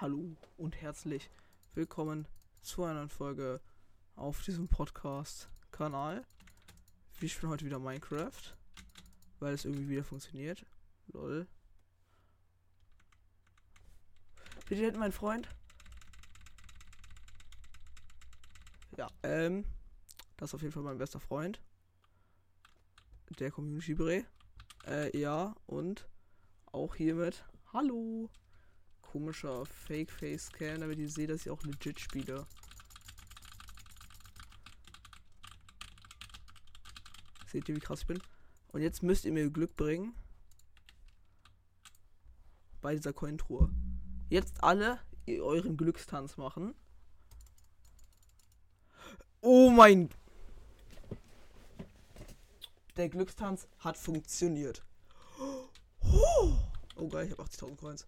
Hallo und herzlich willkommen zu einer Folge auf diesem Podcast-Kanal. Wir spielen heute wieder Minecraft, weil es irgendwie wieder funktioniert. Lol. Bitte hätten mein Freund. Ja, ähm, das ist auf jeden Fall mein bester Freund. Der Community Bre. Äh, ja, und auch hiermit. Hallo komischer Fake-Face-Scan, damit ihr seht, dass ich auch legit spiele. Seht ihr, wie krass ich bin? Und jetzt müsst ihr mir Glück bringen. Bei dieser Cointruhe. Jetzt alle euren Glückstanz machen. Oh mein... Der Glückstanz hat funktioniert. Oh geil, ich habe 80.000 Coins.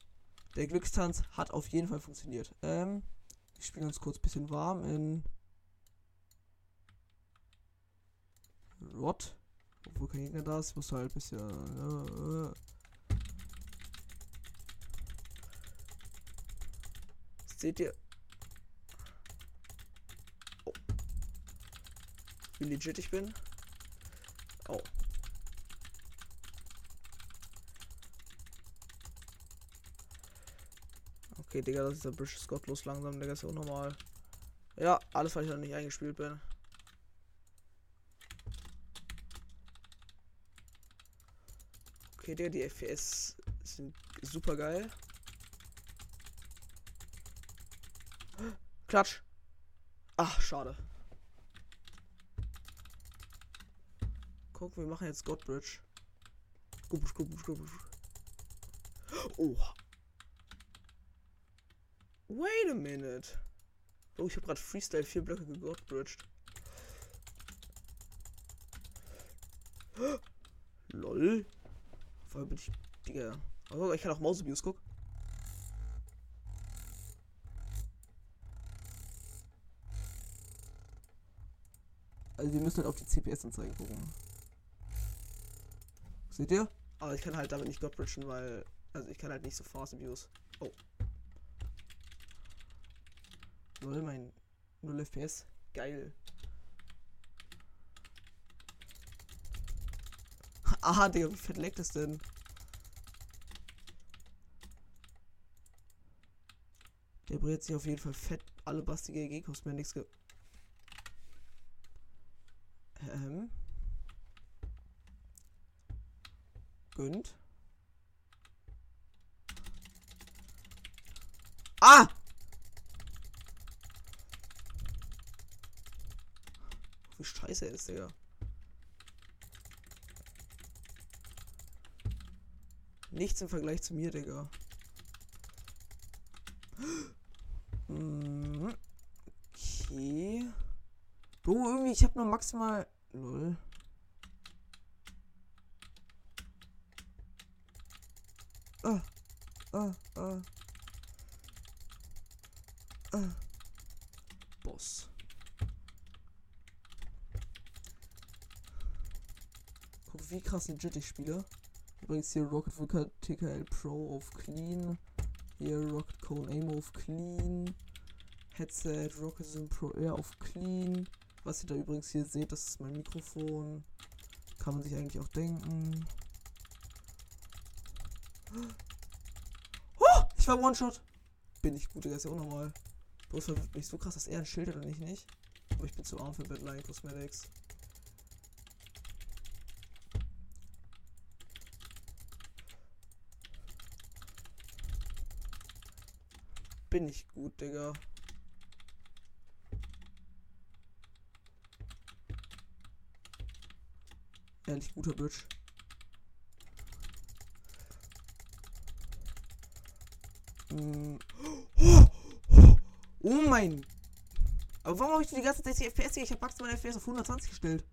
Der Glückstanz hat auf jeden Fall funktioniert. Ähm, wir spielen uns kurz ein bisschen warm in Rot. Obwohl kein Gegner da ist, muss halt ein bisschen. Äh, Seht ihr? Oh. Wie legit ich bin? Oh. Okay, Digga, das ist der British gottlos langsam, Digga, ist ja unnormal. Ja, alles, weil ich noch nicht eingespielt bin. Okay, Digga, die FPS sind super geil. Klatsch. Ach, schade. Guck, wir machen jetzt Godbridge. Oh, Wait a minute. Oh, ich habe gerade Freestyle vier Blöcke gegodbridged. Lol. Voll bin ich. Digga. Oh, ich kann auch Mausebius gucken. Also wir müssen halt auf die CPS-Anzeigen gucken. Seht ihr? Aber ich kann halt damit nicht godbridgen, weil. Also ich kann halt nicht so fast abuse. Oh. Lol, mein 0 FPS. Geil. Aha, Digga, wie fett leckt das denn? Der brät sich auf jeden Fall fett alle bastige EG nichts ge. Ähm. Gönnt. Ah! Wie scheiße ist, Digga. Nichts im Vergleich zu mir, Digga. Mhm. Okay. Bro, irgendwie, ich hab nur maximal. Null. Ah, ah. Ah. Boss. wie krass legit ich spiele. Übrigens hier Rocket Vulkan TKL Pro auf Clean. Hier Rocket Cone Aim auf Clean. Headset Rocket Sim Pro Air auf Clean. Was ihr da übrigens hier seht, das ist mein Mikrofon. Kann man sich eigentlich auch denken. Oh, ich war One-Shot. Bin ich gut, der ist ja unnormal. Bloß verwirrt mich so krass, dass er ein Schild hat und ich nicht. Aber ich bin zu arm für Badline Cosmetics. Bin ich gut, Digga. Ehrlich guter Bitch. Mm. Oh mein. Aber warum habe ich die ganze Zeit 60 FPS? Ich habe maximal FPS auf 120 gestellt.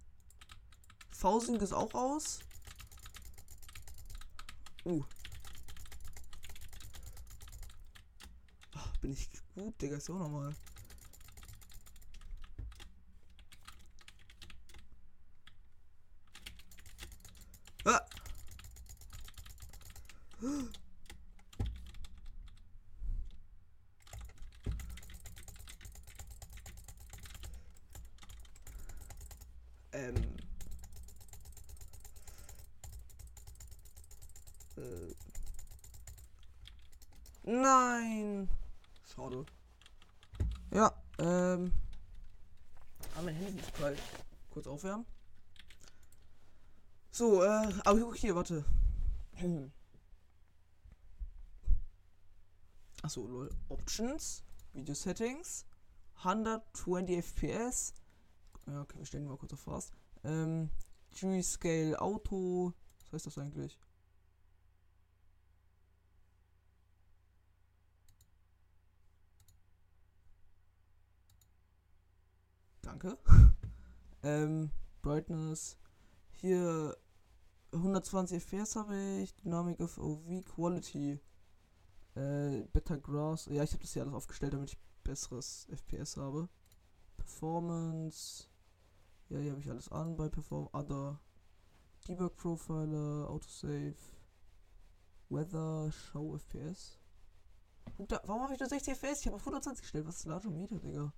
Fausing ist auch aus. Uh. Bin ich gut, Digga, auch nochmal. Ah! Ähm. Äh. Nein! Schade. Ja, ähm. Ah, mein Handy ist kalt. Kurz aufwärmen. So, äh, aber guck hier, warte. Achso, lol. Options, Video Settings, 120 FPS. Ja, okay, wir stellen mal kurz auf fast. Ähm, G-Scale Auto. Was heißt das eigentlich? Danke. ähm, Brightness. Hier 120 FPS habe ich. Dynamic of OV Quality. Äh, Better Grass. Ja, ich habe das hier alles aufgestellt, damit ich besseres FPS habe. Performance. Ja, hier habe ich alles an bei Perform Other. Debug Profiler, Autosave. Weather, Show FPS. Und da, warum habe ich nur 60 FPS? Ich habe auf 120 gestellt. Was ist Large Meter, Digga?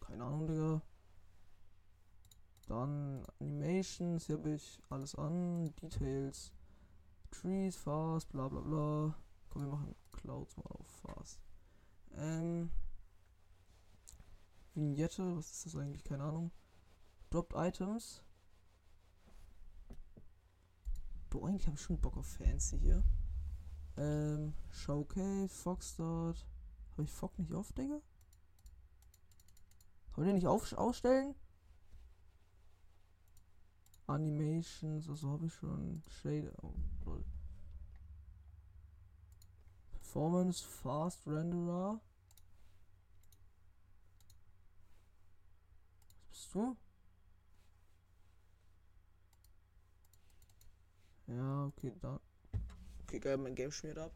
Keine Ahnung, Digga. Dann Animations, hier habe ich alles an. Details. Trees, Fast, bla bla bla. Komm, wir machen Clouds mal auf Fast. Ähm. Vignette, was ist das eigentlich? Keine Ahnung. Dropped Items. Boah, eigentlich habe ich schon Bock auf Fancy hier. Ähm, Showcase, Foxstart. Habe ich Fog nicht auf, Digga? Kann man den nicht auf ausstellen? Animations, also habe ich schon Shade. Oh. Performance, Fast Renderer. Was bist du? Ja, okay, da. Okay, geil, mein Game schmiert ab.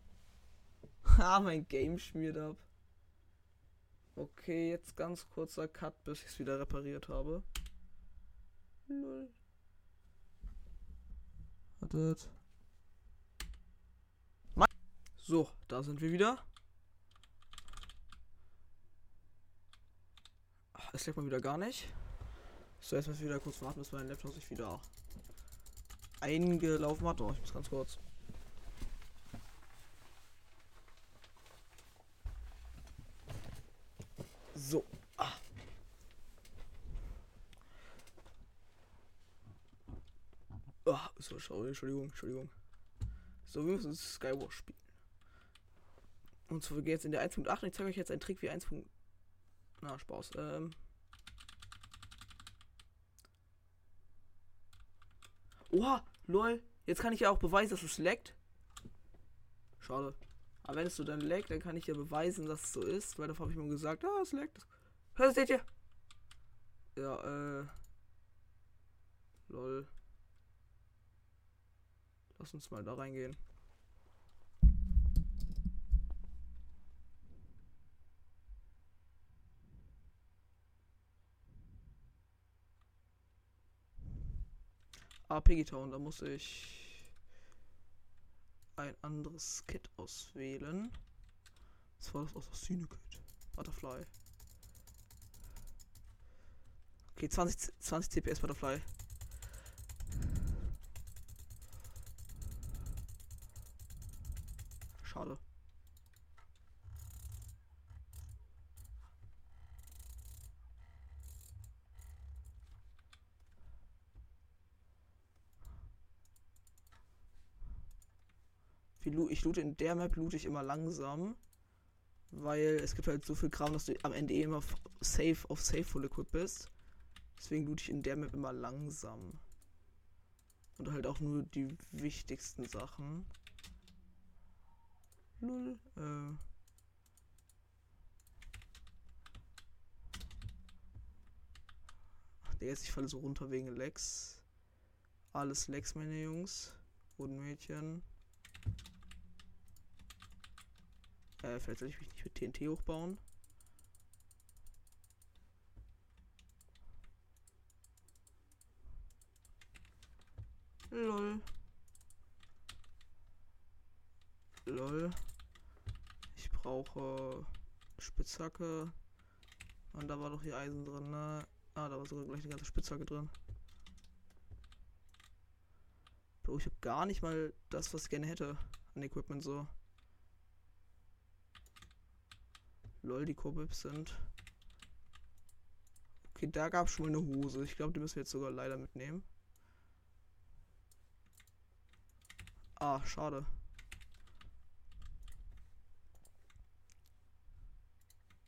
Ha, mein Game schmiert ab. Okay, jetzt ganz kurzer Cut, bis ich es wieder repariert habe. Lol. Wartet. So, da sind wir wieder. Es leckt mal wieder gar nicht. So, jetzt müssen wir wieder kurz warten, bis mein Laptop sich wieder eingelaufen hat. Oh, ich muss ganz kurz. So. Ah. Oh, so, schau, Entschuldigung, Entschuldigung. So, wir müssen Skywars spielen. Und zwar wir gehen jetzt in der 1.8 und ich zeige euch jetzt einen Trick wie 1. Na, Spaß. Ähm. Oha, lol. Jetzt kann ich ja auch beweisen, dass es leckt. Schade. Aber wenn es so dann leckt, dann kann ich ja beweisen, dass es so ist. Weil davor habe ich mir gesagt, ah, es leckt. Hör, seht ihr? Ja, äh. Lol. Lass uns mal da reingehen. Ah, Piggy Town, da muss ich ein anderes Kit auswählen. Das war das Assassine-Kit. Butterfly. Okay, 20, 20 CPS Butterfly. Schade. Ich loote in der Map loote ich immer langsam. Weil es gibt halt so viel Kram, dass du am Ende eh immer safe auf safe full equip bist. Deswegen loote ich in der Map immer langsam. Und halt auch nur die wichtigsten Sachen. Null. Äh. Ach, der jetzt, ich falle so runter wegen Lex. Alles Lex, meine Jungs. Und Mädchen. Äh, vielleicht soll ich mich nicht mit TNT hochbauen. Lol. Lol. Ich brauche Spitzhacke. Und da war doch hier Eisen drin, ne? Ah, da war sogar gleich eine ganze Spitzhacke drin. Bro, ich habe gar nicht mal das, was ich gerne hätte an Equipment so. Lol, die Kobips sind. Okay, da gab es schon mal eine Hose. Ich glaube, die müssen wir jetzt sogar leider mitnehmen. Ah, schade.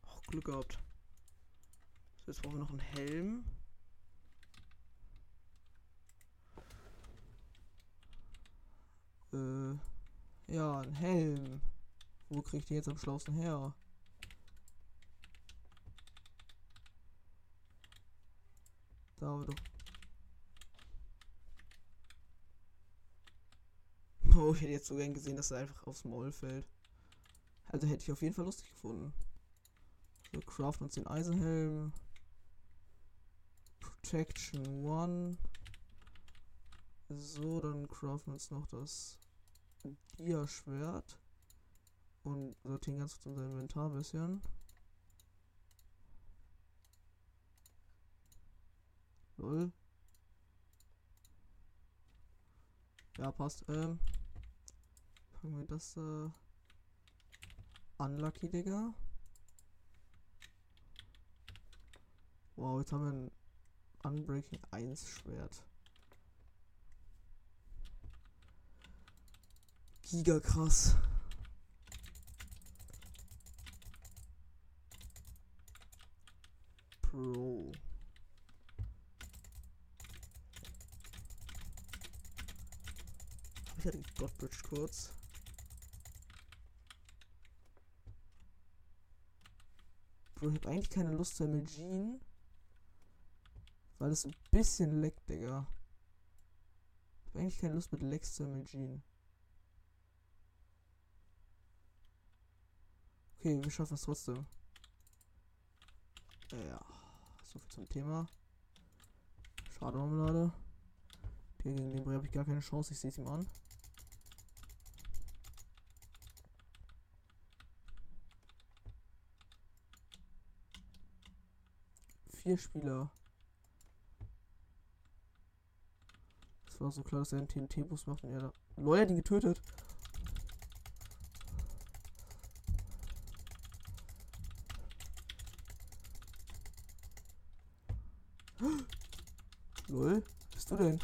Auch Glück gehabt. So, jetzt brauchen wir noch einen Helm. Äh, ja, ein Helm. Wo krieg ich den jetzt am schlausten her? Da haben wir doch. Oh, ich hätte jetzt so gern gesehen, dass er einfach aufs Maul fällt. Also hätte ich auf jeden Fall lustig gefunden. Wir craften uns den Eisenhelm. Protection 1. So, dann craften wir uns noch das Dia-Schwert. Und sortieren ganz kurz unser Inventar ein bisschen. Lol. Ja, passt. Ähm. Fangen wir das äh. Unlucky, Digga. Wow, jetzt haben wir ein Unbreaking 1 Schwert. Giga krass. Pro. Ich hatte Godbridge kurz. Bro, ich hab eigentlich keine Lust zu MLGen. Weil es ein bisschen leckt, Digga. Ich hab eigentlich keine Lust mit Lecks zu MLGen. Okay, wir schaffen es trotzdem. Ja, so viel zum Thema. Schade, Marmelade. Gegen den Bray habe ich gar keine Chance, ich sehe es ihm an. Vier Spieler. Es war so klar, dass er einen TNT-Bus macht und er da. Lawyer den getötet. Lol, bist du denn?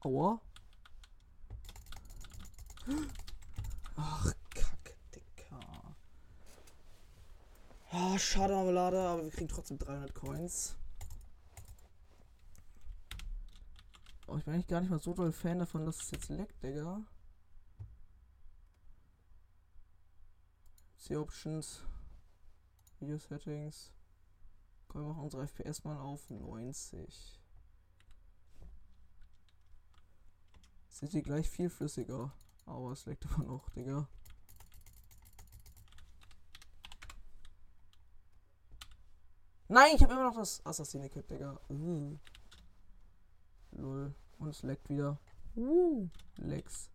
Aua. Ach, Kacke, Dicker. Ah, schade Marmelade, aber wir kriegen trotzdem 300 Coins. Oh, ich bin eigentlich gar nicht mal so doll Fan davon, dass es jetzt leckt, Digga. C Options. Video Settings. Können wir machen unsere FPS mal auf 90. Sind die gleich viel flüssiger. Aber es leckt immer noch, Digga. Nein, ich habe immer noch das Assassine-Kit, Digga. Uh. Lol. Und es leckt wieder. Uh. Lex.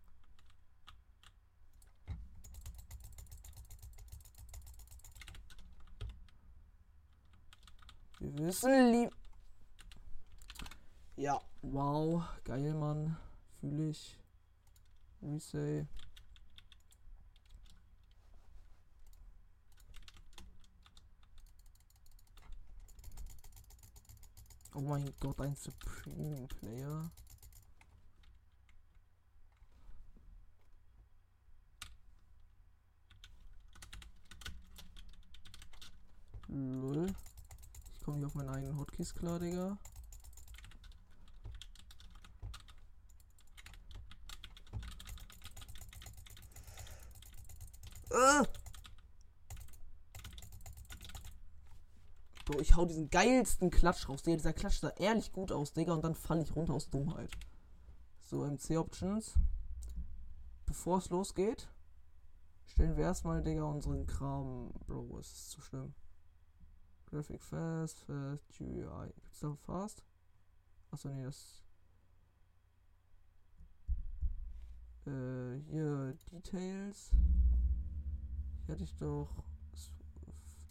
Wir wissen lieb. Ja, wow, geil, Mann. Fühle ich. Resay. Oh mein Gott, ein Supreme Player. Lol. Ich komme nicht auf meinen eigenen Hotkeys klar, Digga. Ah! Bro, ich hau diesen geilsten Klatsch raus. Digga, dieser Klatsch sah ehrlich gut aus, Digga. Und dann falle ich runter aus Dummheit. So, MC-Options. Bevor es losgeht, stellen wir erstmal, Digga, unseren Kram. Bro, es ist zu schlimm. Graphic Fast, Fast, GUI. Gibt's da Fast? Achso, nee, das. Äh, hier, Details. Hier hatte ich doch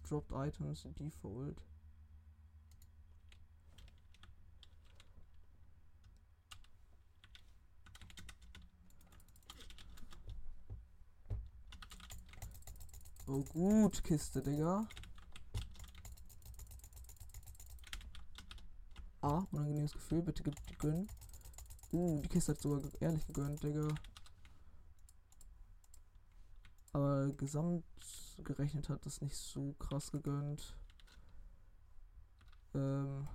dropped items default. Oh gut, Kiste, Digga. Ah, unangenehmes Gefühl, bitte gönnen. Uh, die Kiste hat sogar ehrlich gegönnt, Digga. Aber gesamt gerechnet hat das nicht so krass gegönnt. Ähm.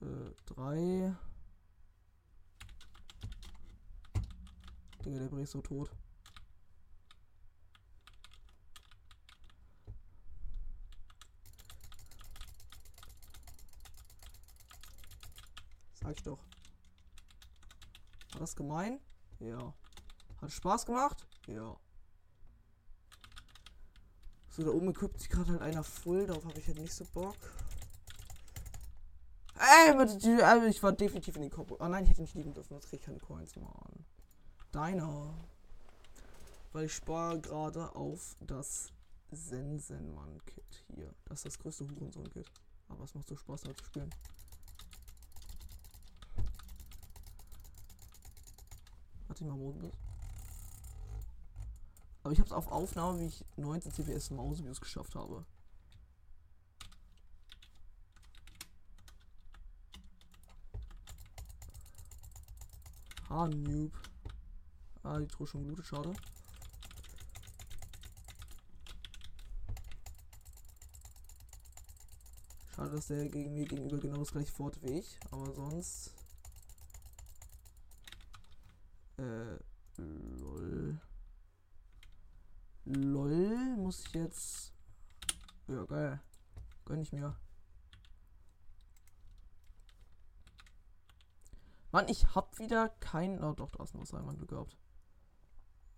Äh, drei. Digga, der Bre ist so tot. Sag ich doch. War das gemein? Ja. Hat Spaß gemacht? Ja. So, da oben equipt sich gerade halt einer voll. Darauf habe ich halt nicht so Bock. Ey, also ich war definitiv in den Kopf. Oh nein, ich hätte nicht liegen dürfen. Jetzt krieg ich keine Coins, Mann. Deiner. Weil ich spare gerade auf das Sensenmann-Kit hier. Das ist das größte Hurensohn-Kit. Aber es macht so Spaß, damit zu spielen. Warte mal Modus. Aber ich habe es auf Aufnahme, wie ich 19 CPS Mauseviews geschafft habe. Ah, Noob. Ah, die Truhe schon gelootet, schade. Schade, dass der gegen mir gegenüber genau das gleiche fort wie ich, aber sonst. Äh. Lol, muss ich jetzt. Ja, geil. Gönn ich mir. Mann, ich hab wieder kein. Oh, doch, draußen was einmal Glück gehabt.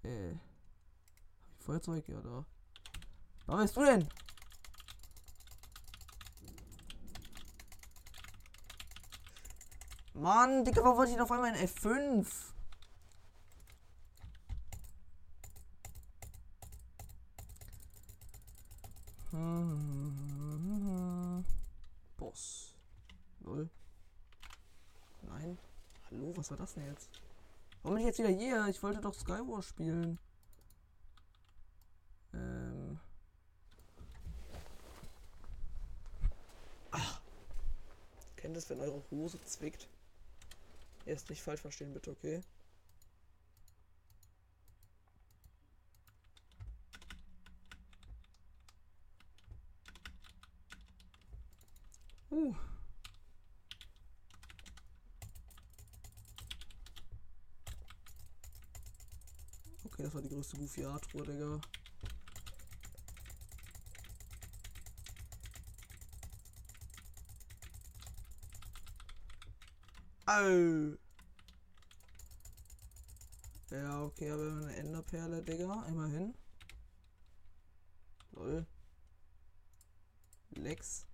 Äh. Hab ich Feuerzeug? Ja, da. Was bist du denn? Mann, Digga, warum wollte ich auf einmal in F5? Boss. Null. Nein. Hallo, was war das denn jetzt? Warum bin ich jetzt wieder hier? Ich wollte doch Skywars spielen. Ähm. Ach. Kennt es, wenn eure Hose zwickt? Erst nicht falsch verstehen, bitte, okay? Uh. Größte Goofy Art Truhe, Digga. Au. Ja, okay, aber eine Enderperle, Digga. Immerhin. Lol. Lex.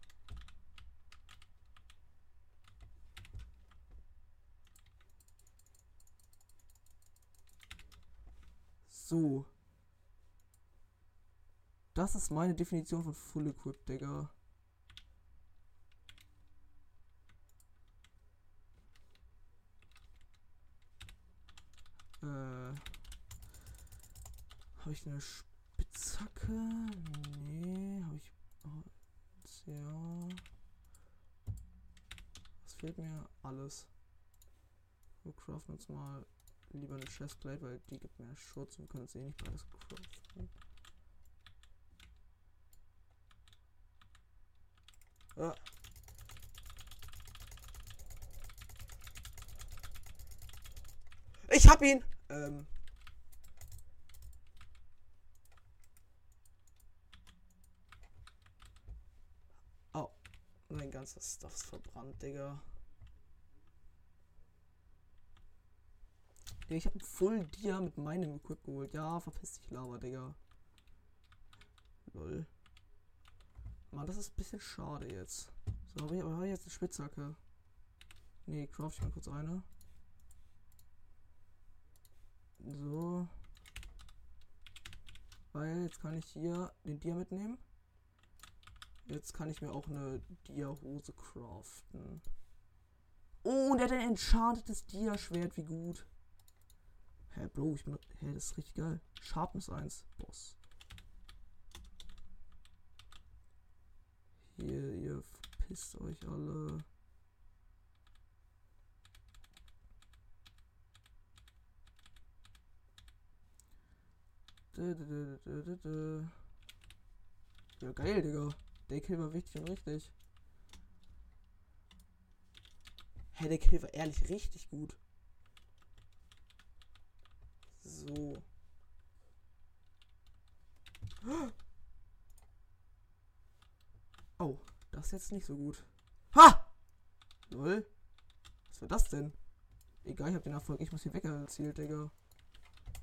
So. Das ist meine Definition von Full Equip, Digga. Äh. Habe ich eine Spitzhacke? Nee, habe ich. Oh, ja. Was fehlt mir? Alles. Wir craften uns mal lieber eine Chestplate, weil die gibt mehr Schutz und können es eh nicht beides craften. Ah. Ich hab ihn! Ähm. Oh. Mein ganzes Stuff ist verbrannt, Digga. Ja, ich habe Full Dia mit meinem Equip geholt. Ja, verpiss dich, Lava, Digga. Lol. Mann, das ist ein bisschen schade jetzt. So, habe ich aber jetzt eine Spitzhacke. Nee, craft ich mal kurz eine. So. Weil jetzt kann ich hier den Dia mitnehmen. Jetzt kann ich mir auch eine Dia-Hose craften. Oh, und er hat ein enchantetes Dia-Schwert. Wie gut. Hä, Bro, ich bin. Hä, das ist richtig geil. Sharpness 1. Boss. Hier, ihr verpisst euch alle. Ja, geil, Digga. Der Kill war wichtig und richtig. Hä, der Kill war ehrlich richtig gut. So. Oh, das ist jetzt nicht so gut. Ha! Lol. Was war das denn? Egal, ich habe den Erfolg. Ich muss hier weg erzielt, Digga.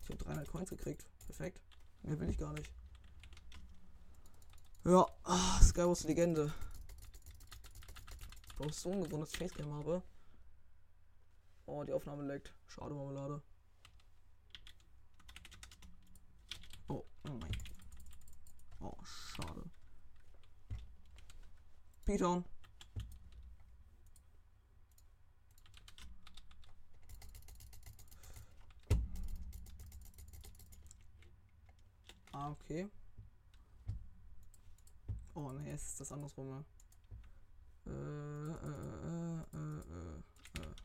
Ich habe 300 Coins gekriegt. Perfekt. Mehr will ich gar nicht. Ja, ah, Skywars Legende. Ich so ungewohnt, dass ich Facecam habe. Oh, die Aufnahme leckt. Schade, Marmelade. Oh, mein. Oh, schade. Python. Ah, okay. Oh ne, es ist das andersrum. Ne? Äh, äh, äh, äh, äh. Du, du, du, du, du, du, du, du. Hm, hm, hm, hm, hm, hm.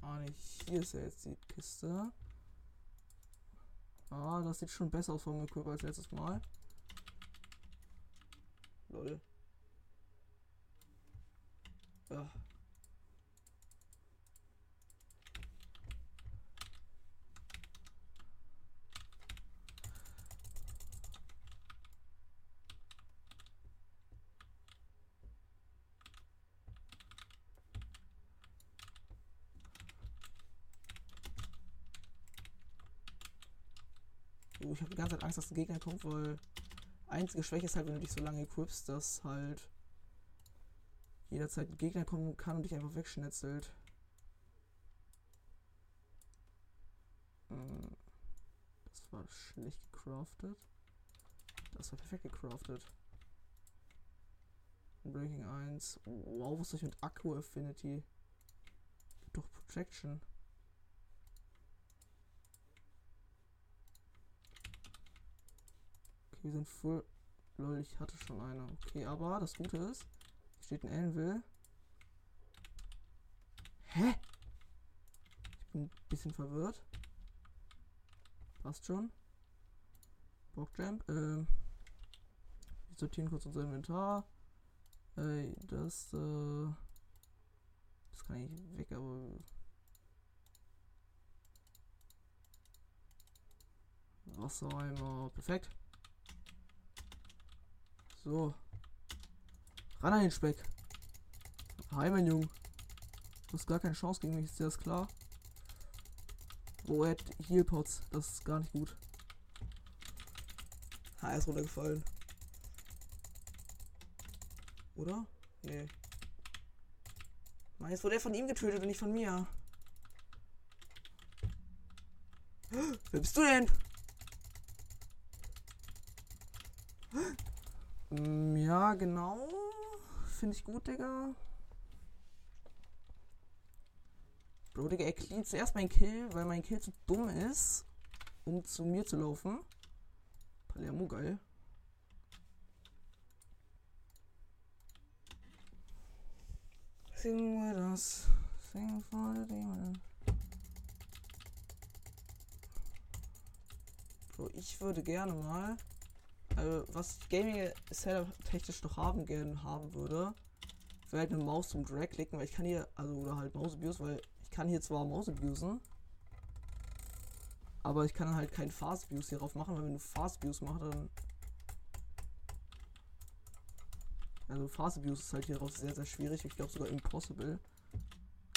Ah, nicht. Hier ist ja jetzt die Kiste. Ah, das sieht schon besser aus vom Equip als letztes Mal. Lol. Ja. Angst, dass ein Gegner kommt, weil einzige Schwäche ist halt, wenn du dich so lange equipst, dass halt jederzeit ein Gegner kommen kann und dich einfach wegschnetzelt. Hm, das war schlecht gecraftet. Das war perfekt gecraftet. Breaking 1. Wow, was soll ich mit Akku Affinity? Doch Projection. Wir sind voll. Lol, ich hatte schon eine. Okay, aber das Gute ist, Steht ein Anvil. Hä? Ich bin ein bisschen verwirrt. Passt schon. Blockjump. Ähm. Wir sortieren kurz unser Inventar. Äh, das, äh. Das kann ich weg, aber. Wassereimer. Perfekt. So. Ran an den Speck. Hi, mein Junge. Du hast gar keine Chance gegen mich, ist dir das klar? Oh, er hat Healpots. Das ist gar nicht gut. Ah, er ist runtergefallen. Oder? Nee. Mann, jetzt wurde er von ihm getötet und nicht von mir. Wer bist du denn? Ja, genau. Finde ich gut, Digga. Bro, Digga, er cleant zuerst mein Kill, weil mein Kill zu dumm ist, um zu mir zu laufen. Palermo, geil. Sing with us. Sing for the demon. Bro, ich würde gerne mal also, was ich Gaming Setup technisch noch haben gerne haben würde, wäre halt eine Maus zum Drag klicken, weil ich kann hier, also oder halt Maus abuse, weil ich kann hier zwar Maus abusen, aber ich kann halt keinen Fast Abuse hierauf machen, weil wenn du Fast Abuse machst, dann also Fast Abuse ist halt hierauf sehr sehr schwierig, ich glaube sogar impossible.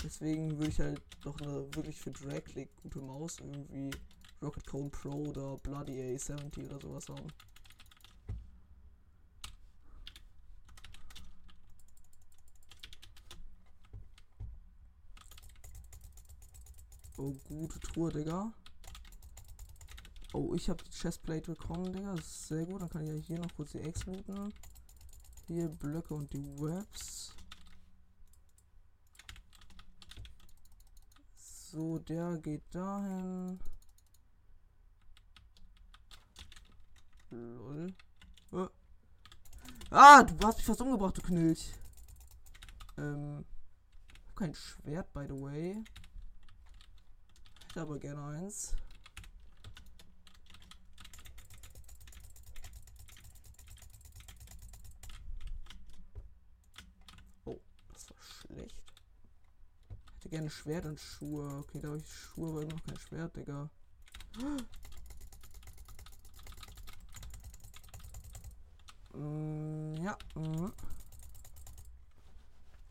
Deswegen würde ich halt doch eine wirklich für Drag Click gute Maus irgendwie Rocket Cone Pro oder Bloody A70 oder sowas haben. Oh, gute Truhe, Digga. Oh, ich habe die Chestplate bekommen, Digga. Das ist sehr gut. Dann kann ich ja hier noch kurz die Eggs looten. Hier Blöcke und die Webs. So, der geht dahin. Lol. Äh. Ah, du hast mich fast umgebracht, du Knilch. Ähm. Ich hab kein Schwert, by the way. Hätte aber gerne eins. Oh, das war schlecht. Hätte gerne Schwert und Schuhe. Okay, da habe ich Schuhe, aber noch kein Schwert, Digga. Mm, ja. Mm.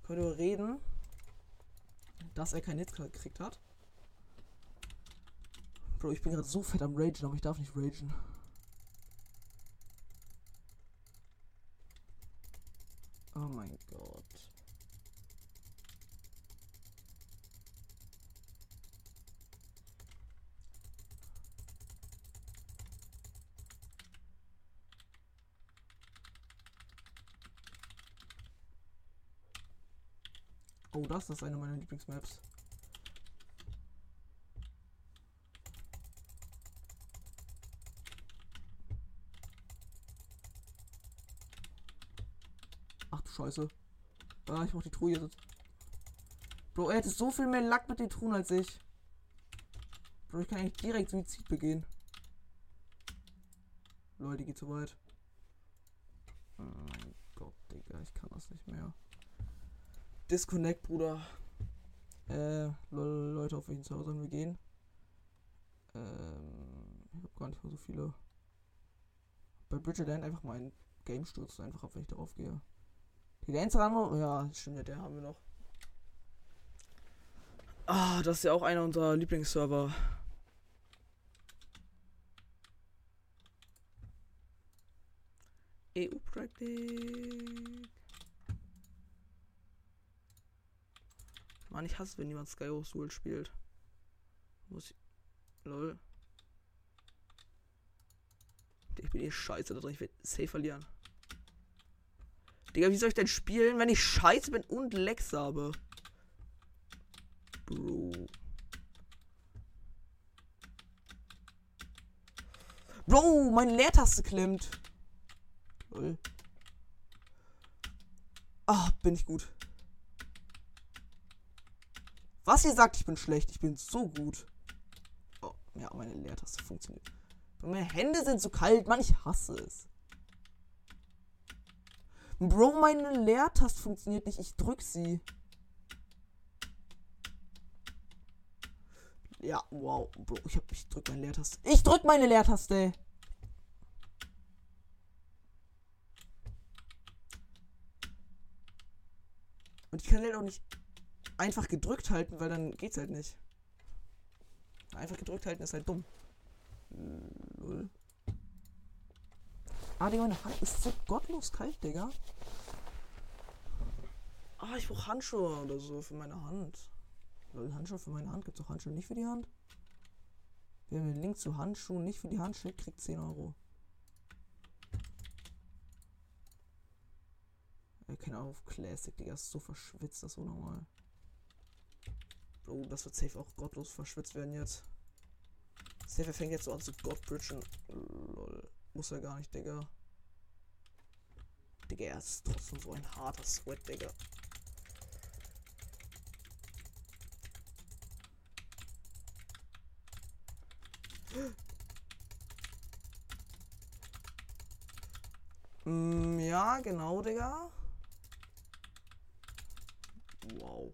Können wir reden, dass er keinen Hit gekriegt hat. Bro, ich bin gerade so fett am Ragen, aber ich darf nicht ragen. Oh mein Gott. Oh, das ist eine meiner Lieblingsmaps. Scheiße. Ah, ich mach die Truhe jetzt. Bro, er hätte so viel mehr Lack mit den Truhen als ich. Bro, ich kann eigentlich direkt Suizid begehen. Leute, geht zu weit. Oh mein Gott, Digga, ich kann das nicht mehr. Disconnect, Bruder. Äh, Leute, auf welchen Server sollen wir gehen? Ähm, ich habe gar nicht mal so viele. Bei Bridget Land einfach mein Game stürzt einfach ab, wenn ich darauf gehe. Haben wir, ja, stimmt der haben wir noch. Ah, das ist ja auch einer unserer Lieblingsserver. EU-Praktik. Mann, ich hasse, wenn jemand Sky Soul spielt. Muss ich. Lol. Ich bin eh scheiße da drin. Ich werde safe verlieren. Digga, wie soll ich denn spielen, wenn ich scheiße bin und Lex habe? Bro. Bro, meine Leertaste klemmt. Lol. Ah, bin ich gut. Was ihr sagt, ich bin schlecht. Ich bin so gut. Oh, ja, meine Leertaste funktioniert. Meine Hände sind so kalt, Mann, ich hasse es. Bro, meine Leertaste funktioniert nicht. Ich drück sie. Ja, wow. Bro, ich, hab, ich drück meine Leertaste. Ich drück meine Leertaste. Und ich kann halt auch nicht einfach gedrückt halten, weil dann geht's halt nicht. Einfach gedrückt halten ist halt dumm. Null. Ah, Digga, meine Hand ist so gottlos kalt, Digga. Ah, ich brauche Handschuhe oder so für meine Hand. Handschuhe für meine Hand. Gibt's auch Handschuhe nicht für die Hand? Wer mir den Link zu Handschuhen nicht für die Hand schickt, kriegt 10 Euro. Ja, keine Ahnung, auf Classic, Digga, ist so verschwitzt, das so normal. Oh, das wird safe auch gottlos verschwitzt werden jetzt. Safe fängt jetzt so an zu Godbridgen. Lol. Muss er gar nicht, Digga. Digga, er ist trotzdem so ein harter Sweat, Digga. Mm, ja, genau, Digga. Wow.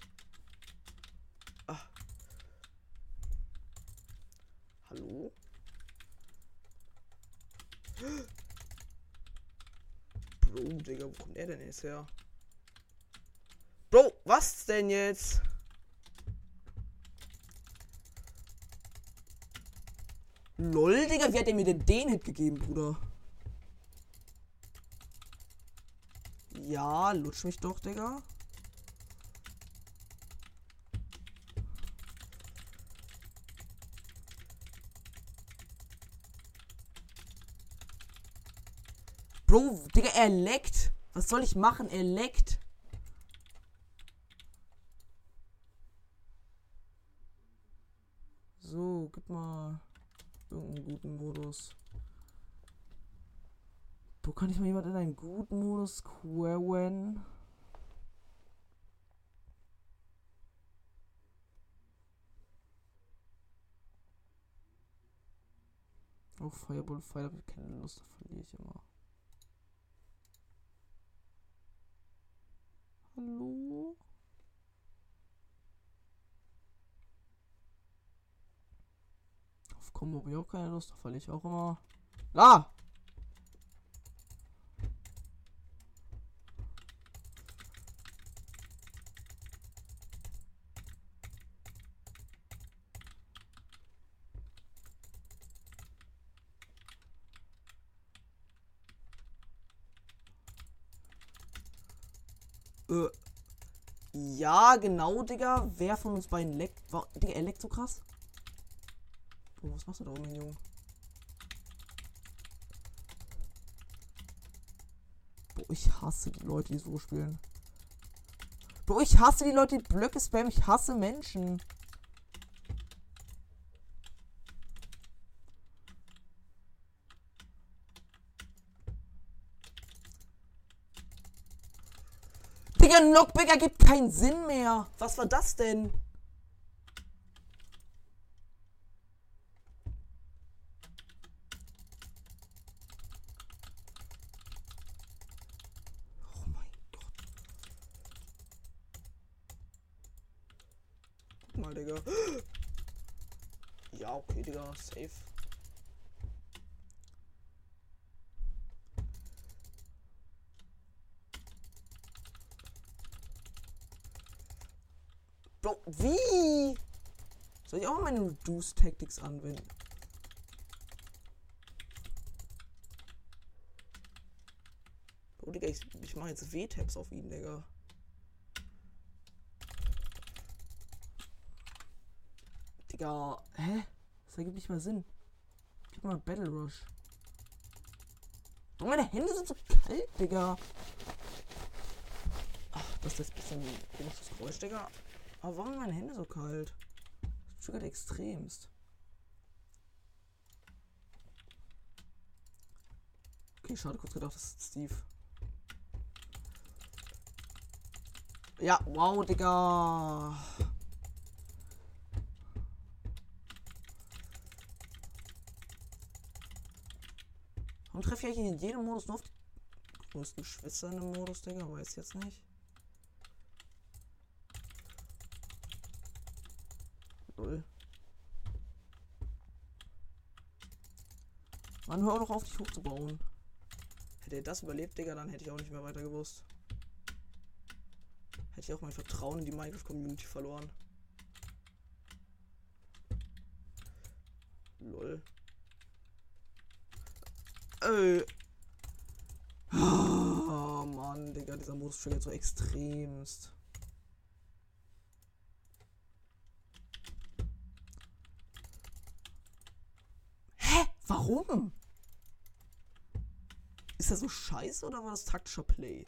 Hallo? Bro, Digga, wo kommt er denn jetzt her? Bro, was denn jetzt? Lol, Digga, wie hat er mir denn den Hit gegeben, Bruder? Ja, lutsch mich doch, Digga. Bro, Digga, er leckt. Was soll ich machen? Er leckt. So, gib mal irgendeinen guten Modus. Wo kann ich mal jemand in einen guten Modus queren? Oh, Fireball, Fire, habe ich keine Lust, da verliere ich immer. Hallo? Auf Combo habe ich auch keine Lust, da verliere ich auch immer. Ah! Äh, ja, genau, Digga. Wer von uns beiden leckt? Digga, er leckt so krass. Bro, was machst du da oben, Junge? Bro, ich hasse die Leute, die so spielen. Bro, ich hasse die Leute, die Blöcke spammen. Ich hasse Menschen. Digga, ein Knockback ergibt keinen Sinn mehr. Was war das denn? Oh mal, Digga. Ja, okay, Digga. Safe. Wie? Soll ich auch mal meine Reduce Tactics anwenden? Bro, Digga, ich, ich mache jetzt W-Tabs auf ihn, Digga. Digga, hä? Das ergibt nicht mal Sinn. Gib mal Battle Rush. Bro, meine Hände sind so kalt, Digga. Ach, das ist ein bisschen komisches Geräusch, Digga. Aber warum sind meine Hände so kalt? Das triggert extremst. Okay, schade, kurz gedacht, das ist Steve. Ja, wow, Digga. Warum treffe ich eigentlich in jedem Modus nur auf die größten Schwätzer in dem Modus, Digga? Weiß jetzt nicht. Lol. Mann, hör doch auf, dich hochzubauen. Hätte er das überlebt, Digga, dann hätte ich auch nicht mehr weiter gewusst. Hätte ich auch mein Vertrauen in die Minecraft-Community verloren. Lol. Äh. Oh Mann, Digga, dieser Modus triggert so extremst. Hä? Warum? Ist das so scheiße oder war das taktischer Play?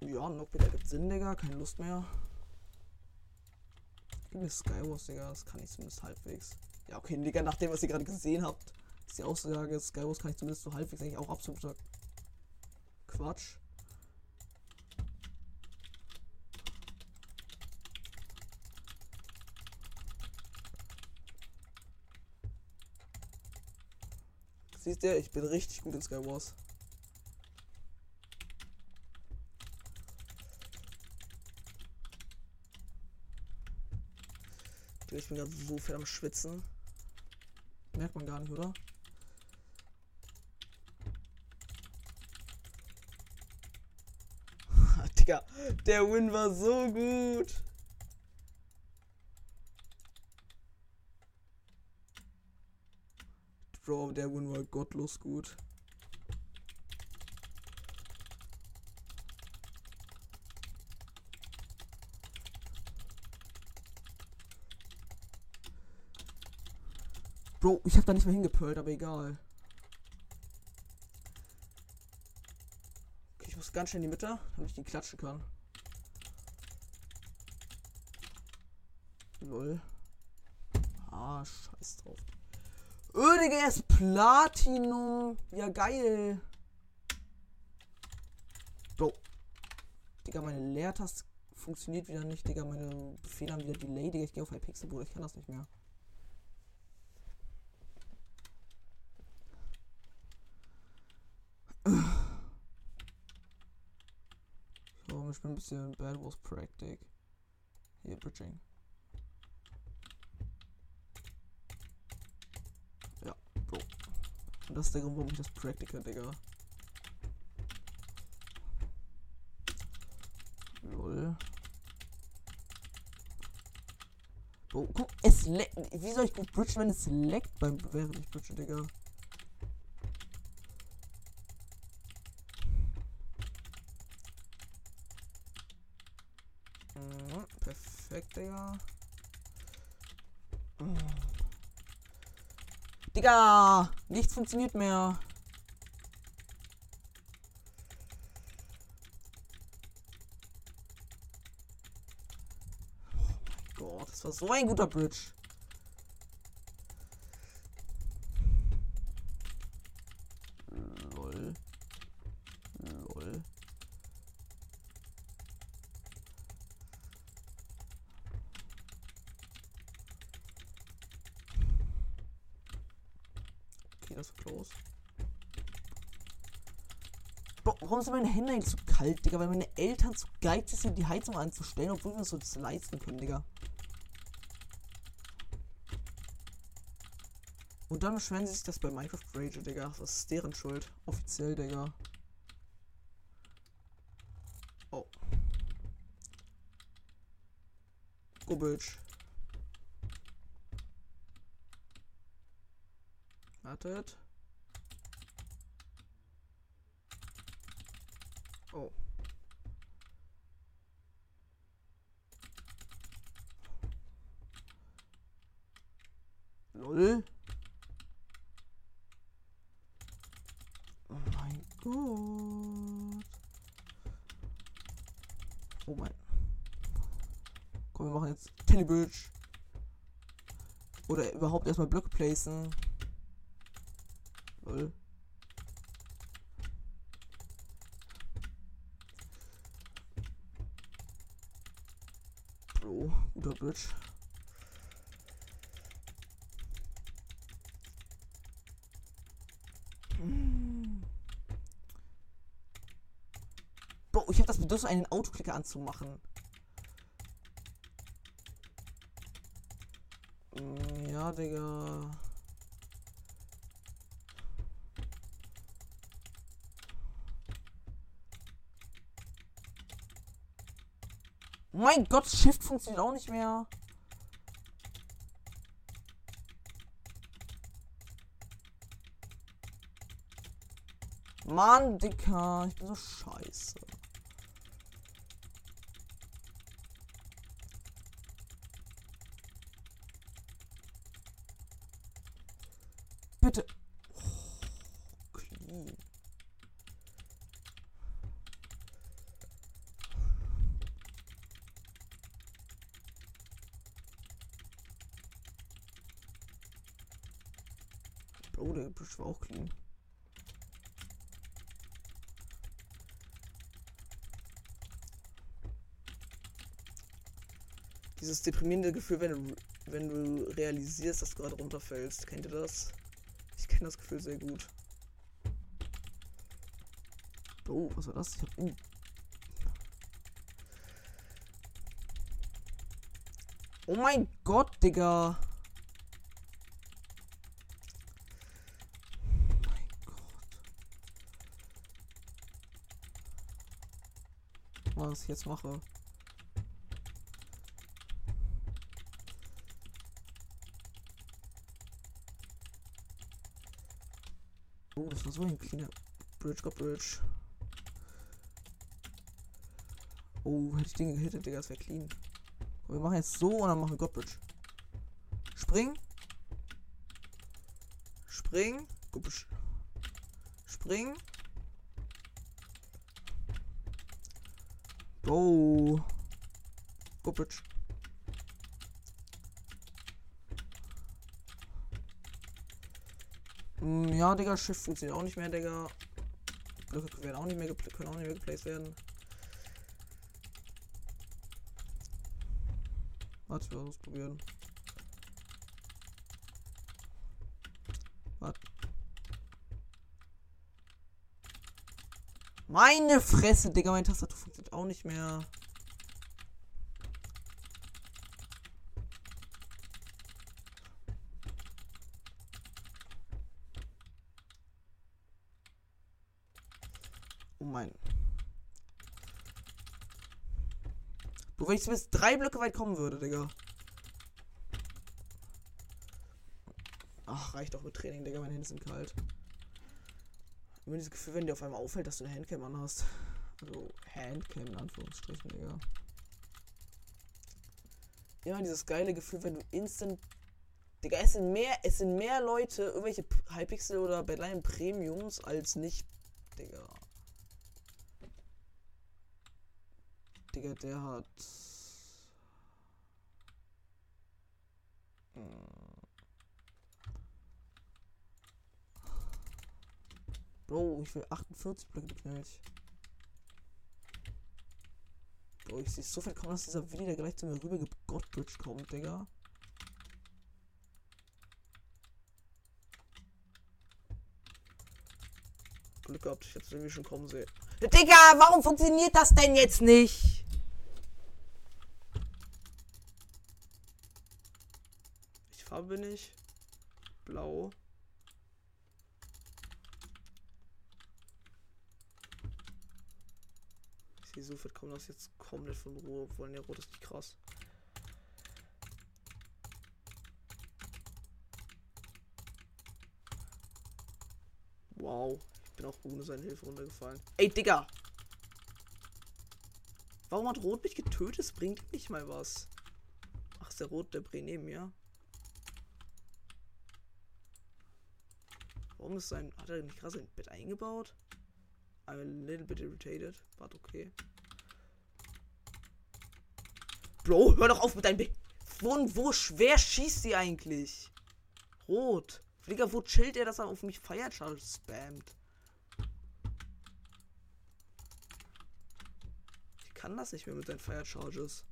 Ja, Knockback ergibt Sinn, Digga. Keine Lust mehr. Gib mir Skywars, Digga. Das kann ich zumindest halbwegs. Ja, okay, Digga, nach dem, was ihr gerade gesehen habt, ist die Aussage, Skywars kann ich zumindest so halbwegs eigentlich auch absoluter Quatsch. Siehst du, ich bin richtig gut in Skywars. Ich bin gerade so viel am Schwitzen. Merkt man gar nicht, oder? Digga, der Win war so gut. Bro, der Win war gottlos gut. Bro, ich hab da nicht mehr hingepölt, aber egal. Okay, ich muss ganz schnell in die Mitte, damit ich die klatschen kann. Lol. Ah, scheiß drauf. Ödiges Platinum. Ja, geil. Bro. Digga, meine Leertaste funktioniert wieder nicht, Digga. Meine Befehle haben wieder Delay, Digga. Ich gehe auf Hypixel, Bruder. Ich kann das nicht mehr. So, ich bin ein bisschen Bad Wars Practic. Hier, Bridging. Ja, Bro. Das ist der Grund, warum ich das Practical, Digga. Lol. Bro, guck, es leckt. Wie soll ich gut bridgen, wenn es leckt beim während ich bridge, Digga? Mhm, perfekt, Digga. Mhm. Digga! Nichts funktioniert mehr. Oh mein Gott, das war so ein guter Bridge. Lol. Lol. War close. Bro, warum sind meine Hände eigentlich so kalt, Digga? Weil meine Eltern zu geizig sind, die Heizung anzustellen, obwohl wir uns so das leisten können, Digga. Und dann beschweren sie sich das bei Minecraft Rage, Digga. Das ist deren Schuld. Offiziell, Digga. Oh. Go, Bitch. Wartet. Oh. Lol. Oh mein Gott. Oh mein. Komm, wir machen jetzt Telebridge. Oder überhaupt erstmal Blöcke placen. Lol. Bro, Hm. Bro, ich habe das Bedürfnis, einen Autoklicker anzumachen. Hm, Ja, Digga. Mein Gott, Shift funktioniert auch nicht mehr. Mann, Dicker, ich bin so scheiße. Bitte. Oh, clean. Busch war auch clean. Dieses deprimierende Gefühl, wenn du, wenn du realisierst, dass du gerade runterfällst. Kennt ihr das? Ich kenne das Gefühl sehr gut. Oh, was war das? Ich hab. Uh. Oh mein Gott, Digga. Oh mein Gott. Was ich jetzt mache. Oh, das war so ein cleaner Bridge, Got Bridge. Oh, hätte ich den gehittet, Digga, das wäre clean. Und wir machen jetzt so und dann machen wir God Bridge. Spring. Spring. Gut, Spring. Go. Guppitsch. Mm, ja, Digga, Schiff funktioniert auch nicht mehr, Digga. Blöcke werden auch nicht mehr können auch nicht mehr geplaced werden. Warte, wir ausprobieren. Warte. Meine Fresse, Digga, meine Tastatur funktioniert auch nicht mehr. Oh mein. Du, wenn ich bis drei Blöcke weit kommen würde, Digga. Ach, reicht doch mit Training, Digga. Meine Hände sind kalt. Immer dieses Gefühl, wenn dir auf einmal auffällt, dass du eine Handcam an hast. Also Handcam in Anführungsstrichen, Digga. Immer dieses geile Gefühl, wenn du instant. Digga, es sind mehr, es sind mehr Leute, irgendwelche Hypixel oder Badline Premiums als nicht, Digga. Digga, der hat. Bro, ich will 48 Blöcke knallt. Bro, ich sehe so viel kommen, dass dieser Willi, der gleich zu mir rüber Gottbridge kommt, Digga. Glück gehabt, ich hätte irgendwie schon kommen sehen. Digga, warum funktioniert das denn jetzt nicht? Farbe bin ich? Blau. Sehe so viel kommt das jetzt komplett von Ruhe, obwohl der Rot ist nicht krass. Wow, ich bin auch ohne seine Hilfe runtergefallen. Ey, Digga! Warum hat Rot mich getötet? Das bringt nicht mal was. Ach, ist der Rot, der Bre neben mir. Warum ist sein. Hat er nicht gerade sein Bett eingebaut? I'm a little bit irritated, but okay. Bro, hör doch auf mit deinem Bett. Wo, wo schwer schießt sie eigentlich? Rot. Flieger, wo chillt er, dass er auf mich Feiercharge spammt? Ich kann das nicht mehr mit seinen Feiercharges.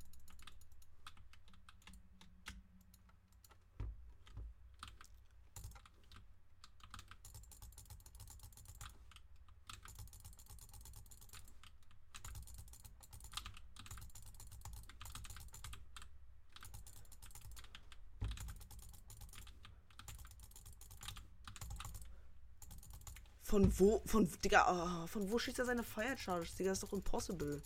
Von wo? Von, Digga, oh, von wo schießt er seine Fire Charges? Digga, ist doch impossible.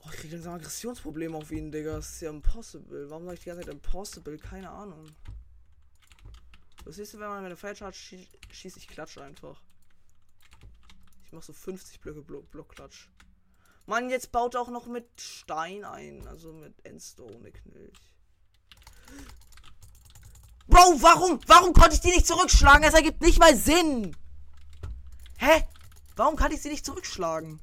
Oh, ich krieg langsam Aggressionsprobleme auf ihn, Digga. Das ist ja impossible. Warum sag ich die ganze Zeit impossible? Keine Ahnung. Siehst du, wenn man meine Fire Charge schie schießt? Ich klatsche einfach. Ich mach so 50 Blöcke Block, Blockklatsch. Mann, jetzt baut er auch noch mit Stein ein. Also mit Endstone, Knilch. Warum? Warum konnte ich die nicht zurückschlagen? Es ergibt nicht mal Sinn. Hä? Warum kann ich sie nicht zurückschlagen?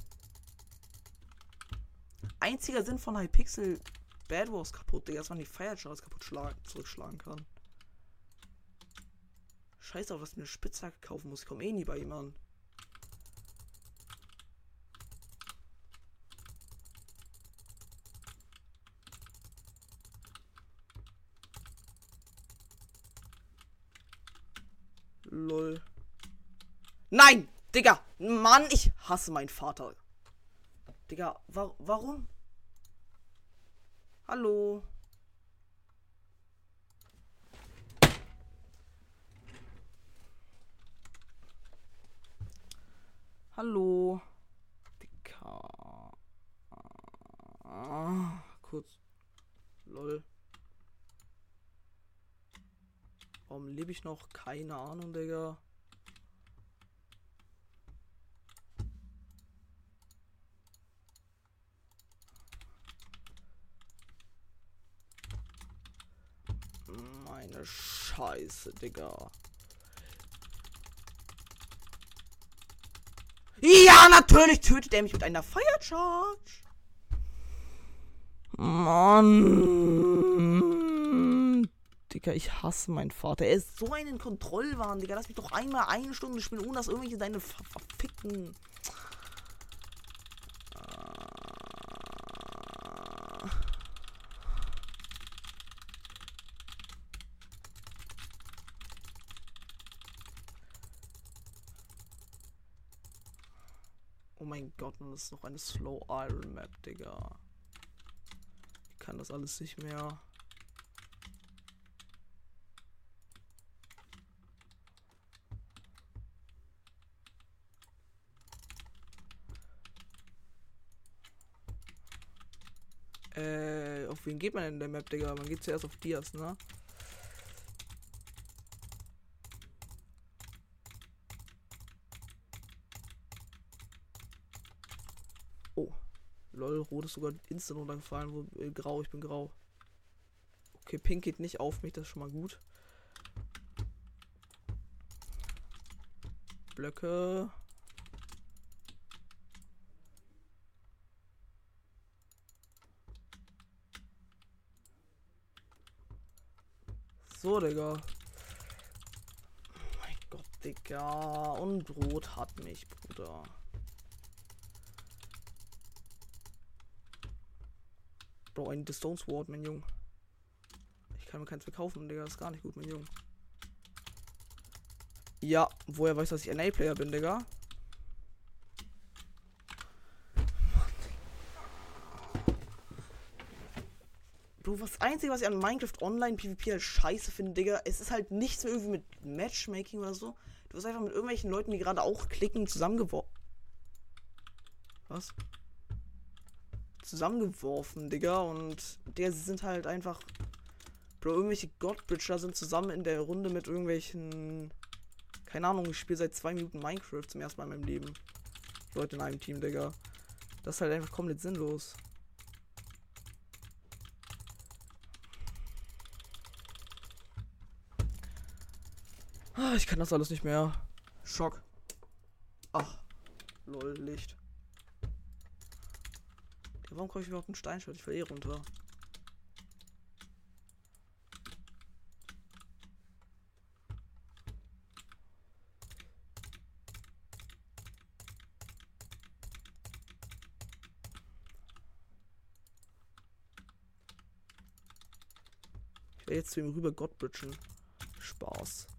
Einziger Sinn von Hypixel Bad Wars kaputt, dass man die Fire Charles kaputt zurückschlagen kann. Scheiße auf, dass ich eine Spitzhacke kaufen muss. Ich komme eh nie bei ihm an. Lol. Nein! Digga! Mann, ich hasse meinen Vater. Digga, wa warum? Hallo? Hallo? Digga. Ah, kurz. Lol. Warum lebe ich noch? Keine Ahnung, Digga. Eine Scheiße, Digga. Ja, natürlich tötet er mich mit einer Fire Charge. Mann. Digga, ich hasse meinen Vater. Er ist so ein Kontrollwahn, Digga. Lass mich doch einmal eine Stunde spielen, ohne dass irgendwelche seine ver verfickten. Oh mein Gott, und das ist noch eine Slow Iron Map, Digga. Ich kann das alles nicht mehr. Äh, auf wen geht man denn in der Map, Digga? Man geht zuerst auf Dias, ne? Oh. Ist sogar instant runtergefallen. Wo, äh, grau, ich bin grau. Okay, pink geht nicht auf mich, das ist schon mal gut. Blöcke. So, Digga. Oh mein Gott, Digga. Und Rot hat mich, Bruder. Bro, ein The Stone Sword, mein Junge. Ich kann mir keins verkaufen, Digga. Das ist gar nicht gut, mein Junge. Ja, woher weiß, dass ich NA-Player bin, Digga? Bro, was Einzige, was ich an Minecraft Online PvP halt scheiße finde, Digga, es ist halt nichts mehr irgendwie mit Matchmaking oder so. Du wirst einfach mit irgendwelchen Leuten, die gerade auch klicken, zusammengeworfen. Was? Zusammengeworfen, Digga. Und der sind halt einfach. Bro, irgendwelche Godbridger sind zusammen in der Runde mit irgendwelchen. Keine Ahnung, ich spiele seit zwei Minuten Minecraft zum ersten Mal in meinem Leben. Leute in einem Team, Digga. Das ist halt einfach komplett sinnlos. Ah, ich kann das alles nicht mehr. Schock. Ach. Lol, Licht. Warum komme ich überhaupt ein Steinschwert? Ich will eh runter. Ich werde jetzt zu ihm rüber Godbridgen. Spaß.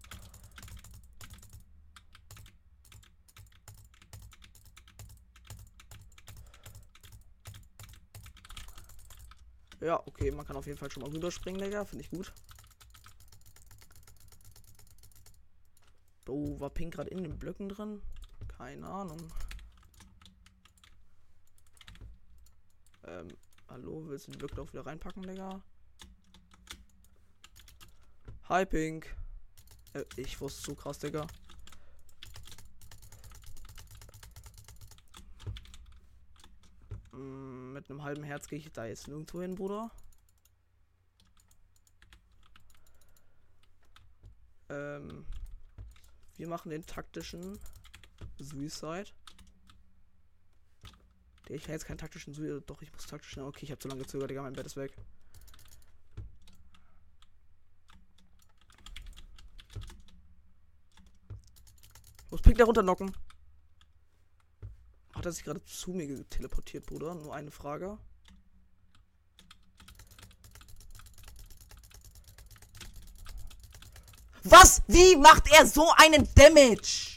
Ja, okay, man kann auf jeden Fall schon mal rüberspringen, Digga. Finde ich gut. Oh, war Pink gerade in den Blöcken drin? Keine Ahnung. Ähm, hallo, willst du die Blöcke auch wieder reinpacken, Digga? Hi, Pink. Äh, ich wusste so krass, Digga. Mm, mit einem halben Herz gehe ich da jetzt nirgendwo hin, Bruder. Ähm, wir machen den taktischen Suicide. Ich jetzt keinen taktischen Suicide. Doch, ich muss taktischen. Okay, ich habe zu lange gezögert, Digga. Mein Bett ist weg. Muss Pink da runternocken. Hat er sich gerade zu mir teleportiert, Bruder? Nur eine Frage. Was? Wie macht er so einen Damage?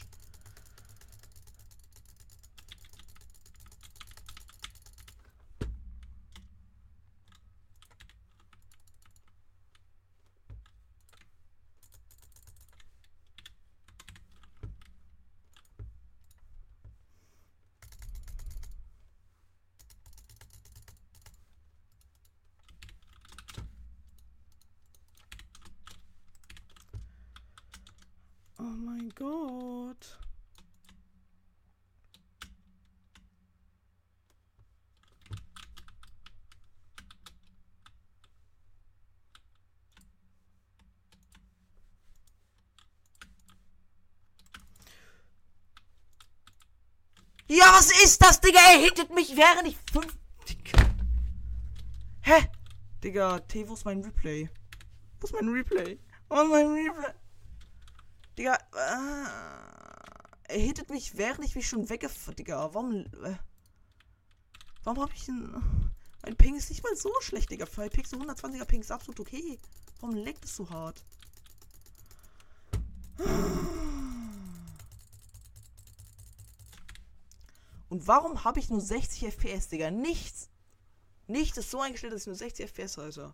Oh mein Gott. Ja, was ist das, Digga? Er hittet mich, während ich fünf. Digga. Hä? Digga, T, wo ist mein Replay? Wo ist mein Replay? Wo ist mein Replay? Digga, äh, er hittet mich, während ich mich schon weggefahren. Digga, warum. Äh, warum hab ich denn. Mein Ping ist nicht mal so schlecht, Digga. Für Ping 120er Ping ist absolut okay. Warum leckt es so hart? Und warum habe ich nur 60 FPS, Digga? Nichts. Nichts ist so eingestellt, dass ich nur 60 FPS halte.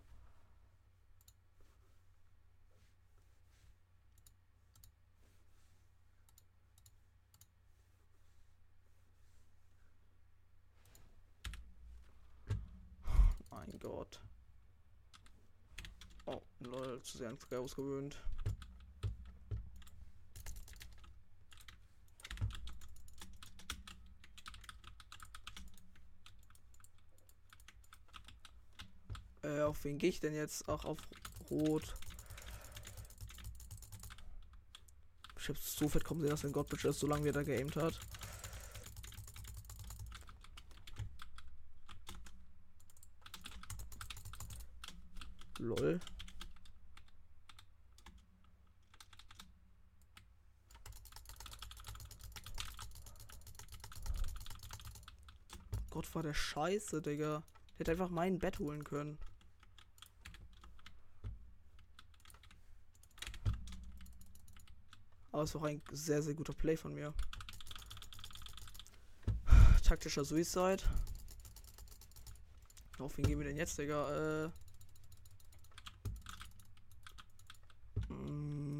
Mein Gott. Oh, lol, zu sehr an Sky ausgewöhnt. Äh, auf wen gehe ich denn jetzt? Auch auf Rot. Ich hab so fett kommen sehen, dass ein Godbridge so lange wieder geaimt hat. Lol. Gott, war der scheiße, Digga. Der hätte einfach mein Bett holen können. Aber es war auch ein sehr, sehr guter Play von mir. Taktischer Suicide. Auf wen gehen wir denn jetzt, Digga? Äh. mm.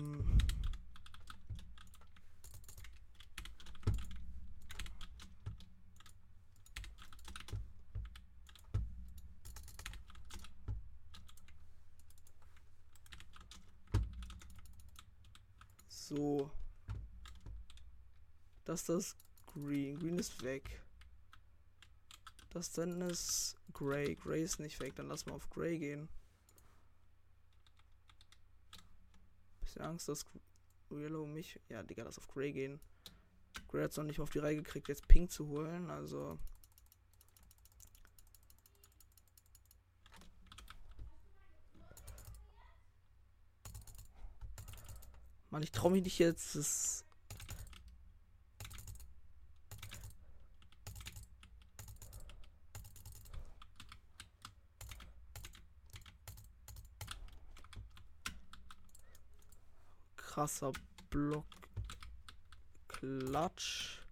So. Das ist Green. Green ist weg. Das dann ist Gray. Gray ist nicht weg. Dann lass mal auf Gray gehen. Bisschen Angst, dass Yellow mich. Ja, Digga, lass auf Gray gehen. Gray hat es noch nicht auf die Reihe gekriegt, jetzt Pink zu holen. Also. Mann, ich traue mich nicht jetzt. Das krasser Block. Klatsch.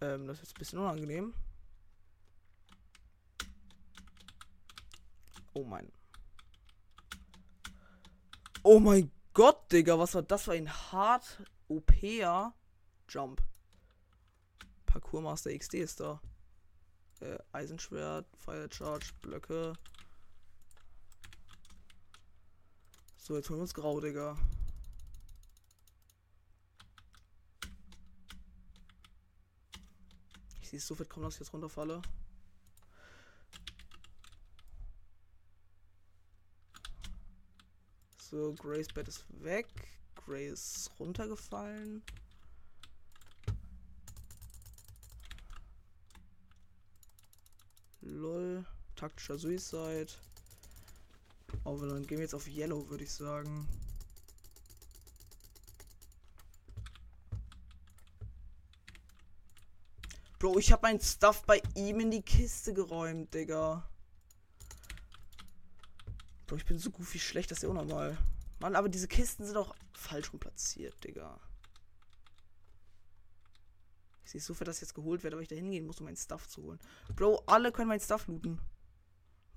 Ähm, das ist jetzt ein bisschen unangenehm. Oh mein. Oh mein Gott, Digga, was war das für ein hart OPer Jump? Parkourmaster XD ist da. Äh, Eisenschwert, Fire Charge, Blöcke. So, jetzt holen wir uns grau, Digga. Ich sehe es so fett kommen, dass ich jetzt runterfalle. So, Grace Bett ist weg. Ist runtergefallen. Lol. Taktischer Suicide. Aber dann gehen wir jetzt auf Yellow, würde ich sagen. Bro, ich habe mein Stuff bei ihm in die Kiste geräumt, Digga. Bro, ich bin so goofy schlecht, das ist ja unnormal. Mann, aber diese Kisten sind auch falsch rum platziert, Digga. Ich sehe so fett, dass jetzt geholt werde, aber ich da hingehen muss, um mein Stuff zu holen. Bro, alle können mein Stuff looten.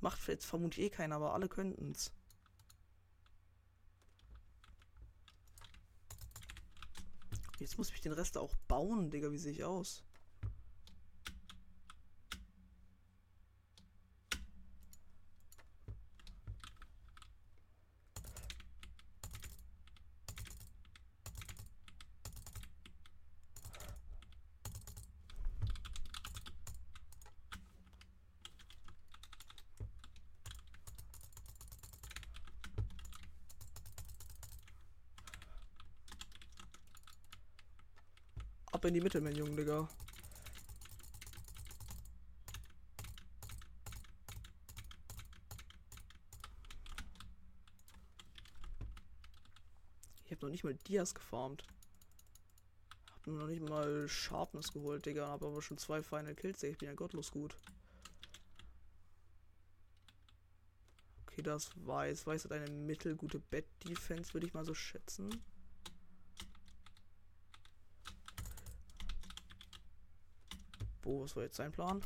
Macht jetzt vermutlich eh keiner, aber alle könnten's. Jetzt muss ich den Rest auch bauen, Digga. Wie sehe ich aus? In die Mitte, mein Junge, Digga. Ich habe noch nicht mal Dias gefarmt. Hab noch nicht mal Sharpness geholt, Digga. Hab aber schon zwei Final Kills. Ich bin ja gottlos gut. Okay, das Weiß. Weiß hat eine mittelgute Bett-Defense, würde ich mal so schätzen. Bo, was war jetzt sein Plan?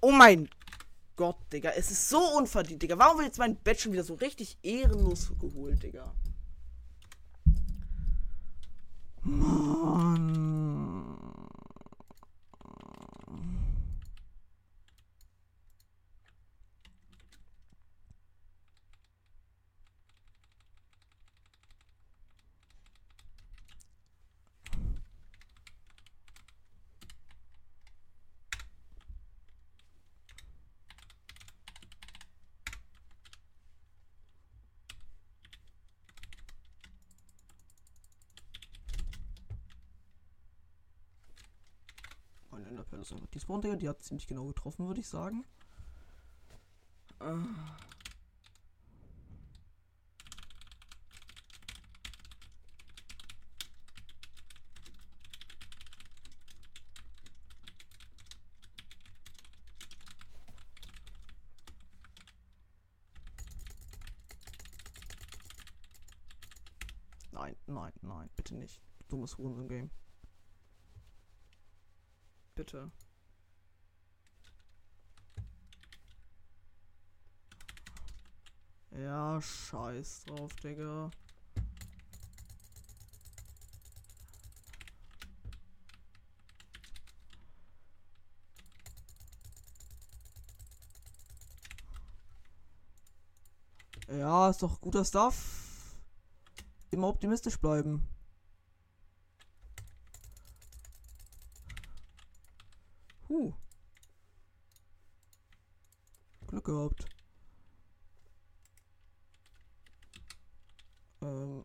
Oh mein Gott, Digga. Es ist so unverdient, Digga. Warum wird jetzt mein Bett schon wieder so richtig ehrenlos geholt, Digga? Mann. Enderperle ist einfach despawn, Digga. Die hat ziemlich genau getroffen, würde ich sagen. Äh. Nein, nein, nein, bitte nicht. Dummes Hurensohn-Game. Bitte. Ja, scheiß drauf, Digga. Ja, ist doch guter Stuff. Immer optimistisch bleiben. Huh. Glück gehabt. Ähm.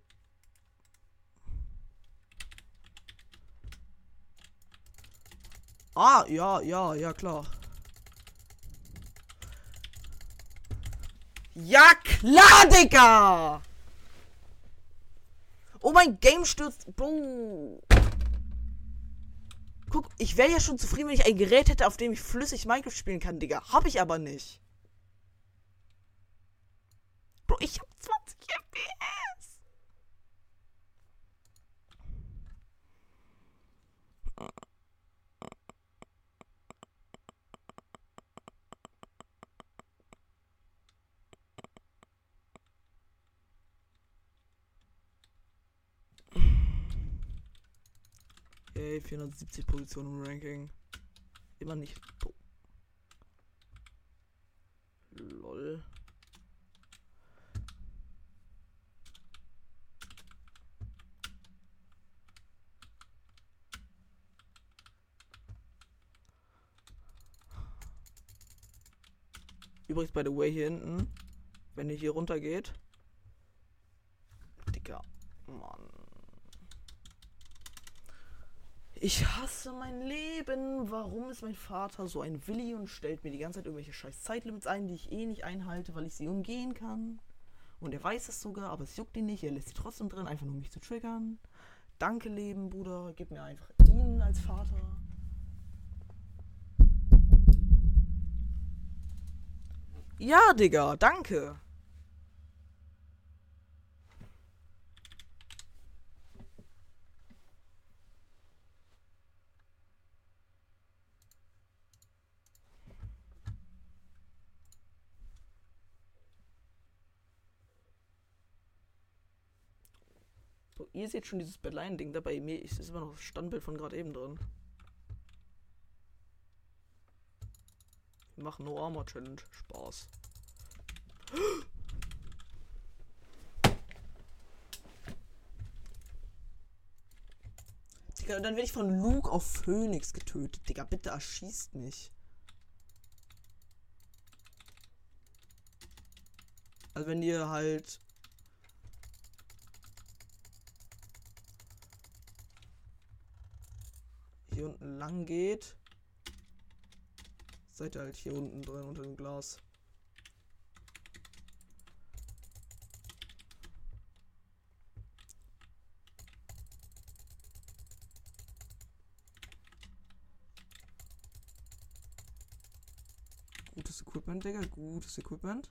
Ah, ja, ja, ja, klar. Ja, klar, Digga! Oh, mein Game stürzt. Boah. Guck, ich wäre ja schon zufrieden, wenn ich ein Gerät hätte, auf dem ich flüssig Minecraft spielen kann, Digga. Hab ich aber nicht. Bro, ich hab 20 FPS. Ey, 470 Positionen im Ranking. Immer nicht. Bo Lol. Übrigens, by the way, hier hinten, wenn ihr hier runter geht. Digga, Mann. Ich hasse mein Leben. Warum ist mein Vater so ein Willi und stellt mir die ganze Zeit irgendwelche scheiß Zeitlimits ein, die ich eh nicht einhalte, weil ich sie umgehen kann? Und er weiß es sogar, aber es juckt ihn nicht. Er lässt sie trotzdem drin, einfach nur um mich zu triggern. Danke, Leben, Bruder. Gib mir einfach ihn als Vater. Ja, Digga, danke. Ihr seht schon dieses Berlin-Ding dabei. mir. Ist immer noch das Standbild von gerade eben drin. Wir machen No Armor Challenge. Spaß. Digga, dann werde ich von Luke auf Phoenix getötet. Digga, bitte erschießt mich. Also wenn ihr halt hier unten lang geht, seid ihr halt hier unten drin unter dem Glas. Gutes Equipment, Digga. Gutes Equipment.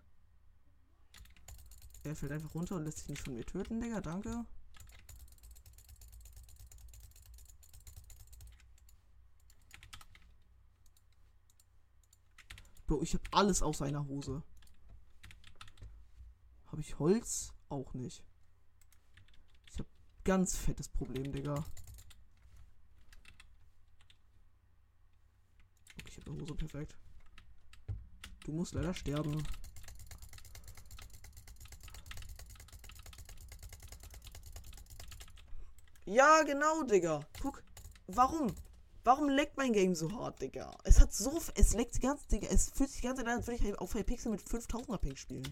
Er fällt einfach runter und lässt sich nicht von mir töten, Digga. Danke. Bro, ich hab alles aus seiner Hose. Habe ich Holz? Auch nicht. Ich hab ganz fettes Problem, Digga. Okay, ich hab eine Hose perfekt. Du musst leider sterben. Ja, genau, Digga. Guck, warum? Warum leckt mein Game so hart, Digga? Es hat so. Es leckt die ganze. Digga, es fühlt sich die ganze Zeit an, als würde ich auf Pixel mit 5000er Ping spielen.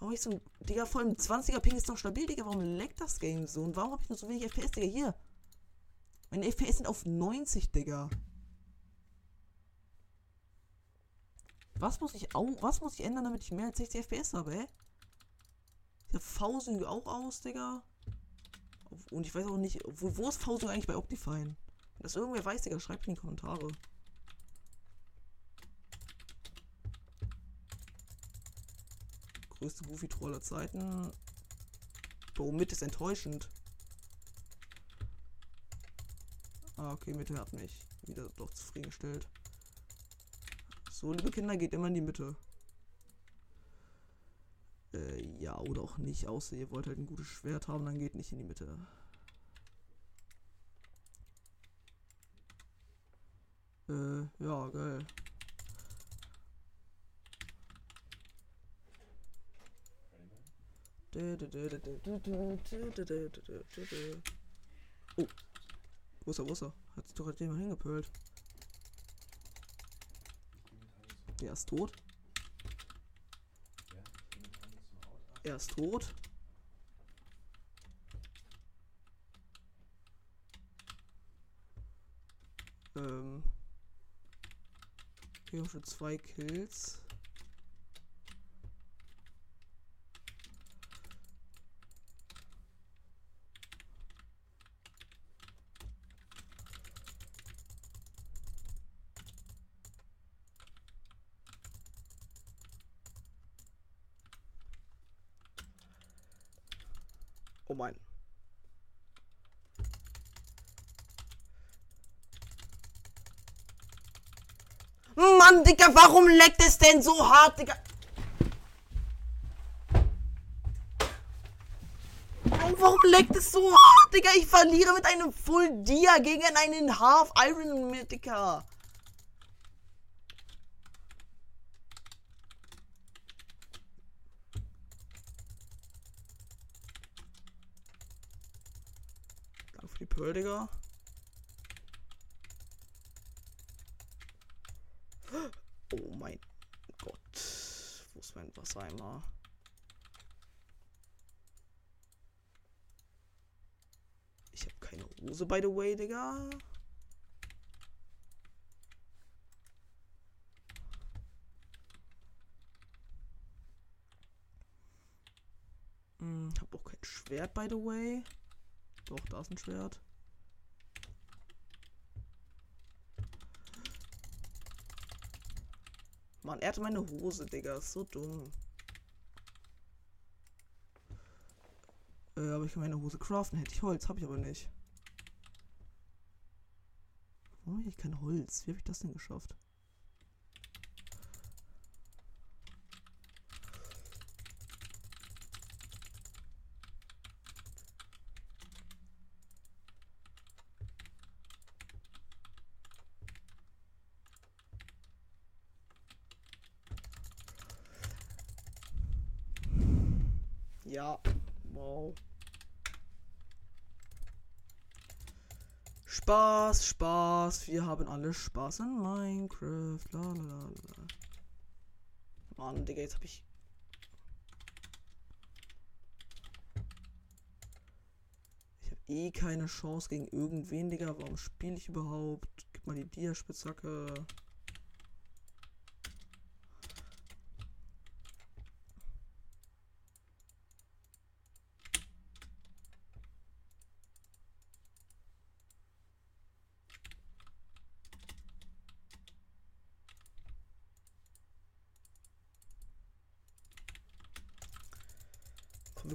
Warum ich so. Digga, vor allem 20er Ping ist doch stabil, Digga. Warum leckt das Game so? Und warum habe ich nur so wenig FPS, Digga? Hier. Meine FPS sind auf 90, Digga. Was muss ich au was muss ich ändern, damit ich mehr als 60 FPS habe, ey? Der V-Sync auch aus, Digga. Und ich weiß auch nicht, wo, wo ist V-Sync eigentlich bei Optifine? Das irgendwer weiß, Digga, schreibt in die Kommentare. Größte Goofy-Troll aller Zeiten. Bro, mit ist enttäuschend. Ah, okay, Mitte hat mich wieder doch zufriedengestellt. So, liebe Kinder, geht immer in die Mitte. Äh, ja, oder auch nicht, außer ihr wollt halt ein gutes Schwert haben, dann geht nicht in die Mitte. Äh, ja, geil. Oh. Wo ist er, wo ist er? Hat sich doch halt jemand hingepölt. Der ist tot. Er ist tot. Ähm. Habe schon zwei Kills. Oh mein. Mann, Digga, warum leckt es denn so hart, Digga? Warum leckt es so hart, Digga? Ich verliere mit einem Full Dia gegen einen Half Iron, Digga. Danke für die Pearl, Digga. Oh mein Gott. Wo ist mein Wassereimer? Ich habe keine Hose, by the way, Digga. Hm, hab auch kein Schwert, by the way. Doch, da ist ein Schwert. Mann, er hatte meine Hose, Digga. Ist so dumm. Äh, aber ich kann meine Hose craften. Hätte ich Holz, habe ich aber nicht. Warum habe ich kein Holz? Wie habe ich das denn geschafft? Ja. Wow. Spaß, Spaß. Wir haben alle Spaß in Minecraft. Lalalala. Mann, Digga, jetzt hab ich. Ich hab eh keine Chance gegen irgendwen, Digga. Warum spiele ich überhaupt? Gib mal die Diaspitzhacke. spitzhacke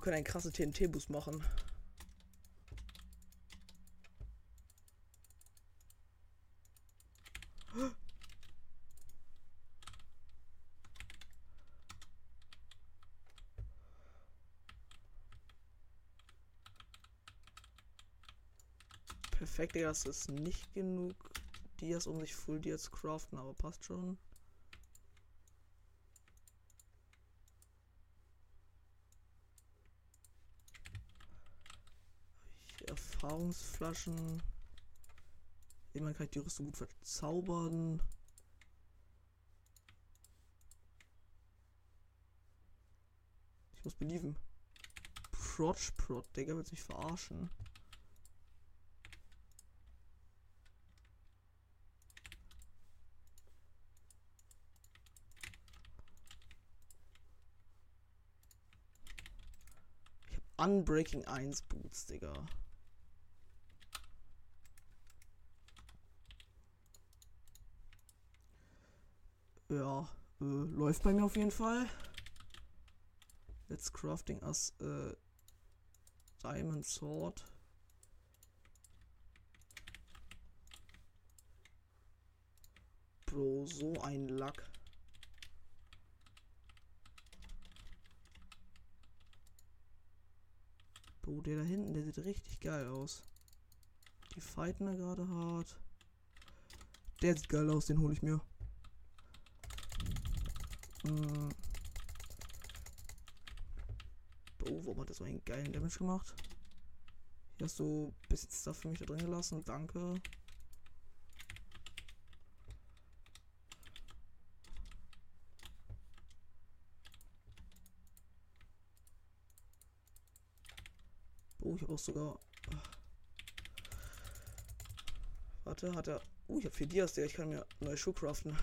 können einen krassen TNT-Boost machen. Perfekt, Digga, das ist nicht genug Dias, um sich Full Dias zu craften, aber passt schon. Erfahrungsflaschen. Jemand kann ich die Rüstung gut verzaubern. Ich muss belieben. Protch Prot, Digga, wird mich verarschen. Unbreaking 1 Boots, Digga. Ja, äh, läuft bei mir auf jeden Fall. Let's crafting us a diamond sword. Bro, so ein Lack. Bro, der da hinten, der sieht richtig geil aus. Die fighten da gerade hart. Der sieht geil aus, den hole ich mir. Hm. Oh, warum hat das so einen geilen Damage gemacht? Hier hast du ein bisschen Stuff für mich da drin gelassen. Danke. Oh, ich habe auch sogar. Warte, hat er. Uh, ich habe vier Dias, der ich kann mir neue Schuhe craften.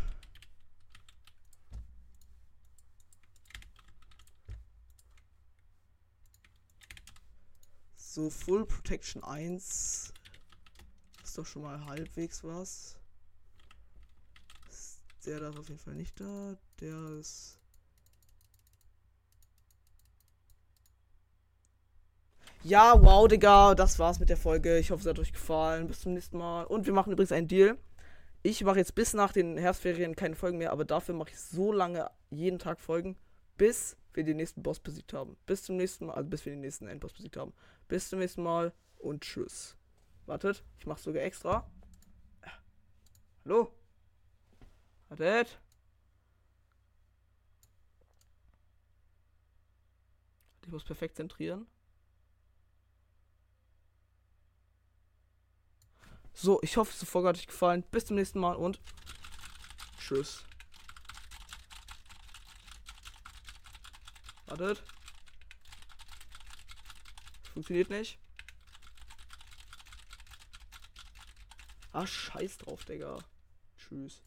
So, Full Protection 1 ist doch schon mal halbwegs was. Der da ist auf jeden Fall nicht da. Der ist. Ja, wow, Digga, das war's mit der Folge. Ich hoffe, es hat euch gefallen. Bis zum nächsten Mal. Und wir machen übrigens einen Deal. Ich mache jetzt bis nach den Herbstferien keine Folgen mehr, aber dafür mache ich so lange jeden Tag Folgen, bis wir den nächsten Boss besiegt haben. Bis zum nächsten Mal, also bis wir den nächsten Endboss besiegt haben. Bis zum nächsten Mal und tschüss. Wartet, ich mach's sogar extra. Hallo? Wartet. Ich muss perfekt zentrieren. So, ich hoffe, die Folge hat euch gefallen. Bis zum nächsten Mal und tschüss. Wartet. Funktioniert nicht. Ah, scheiß drauf, Digga. Tschüss.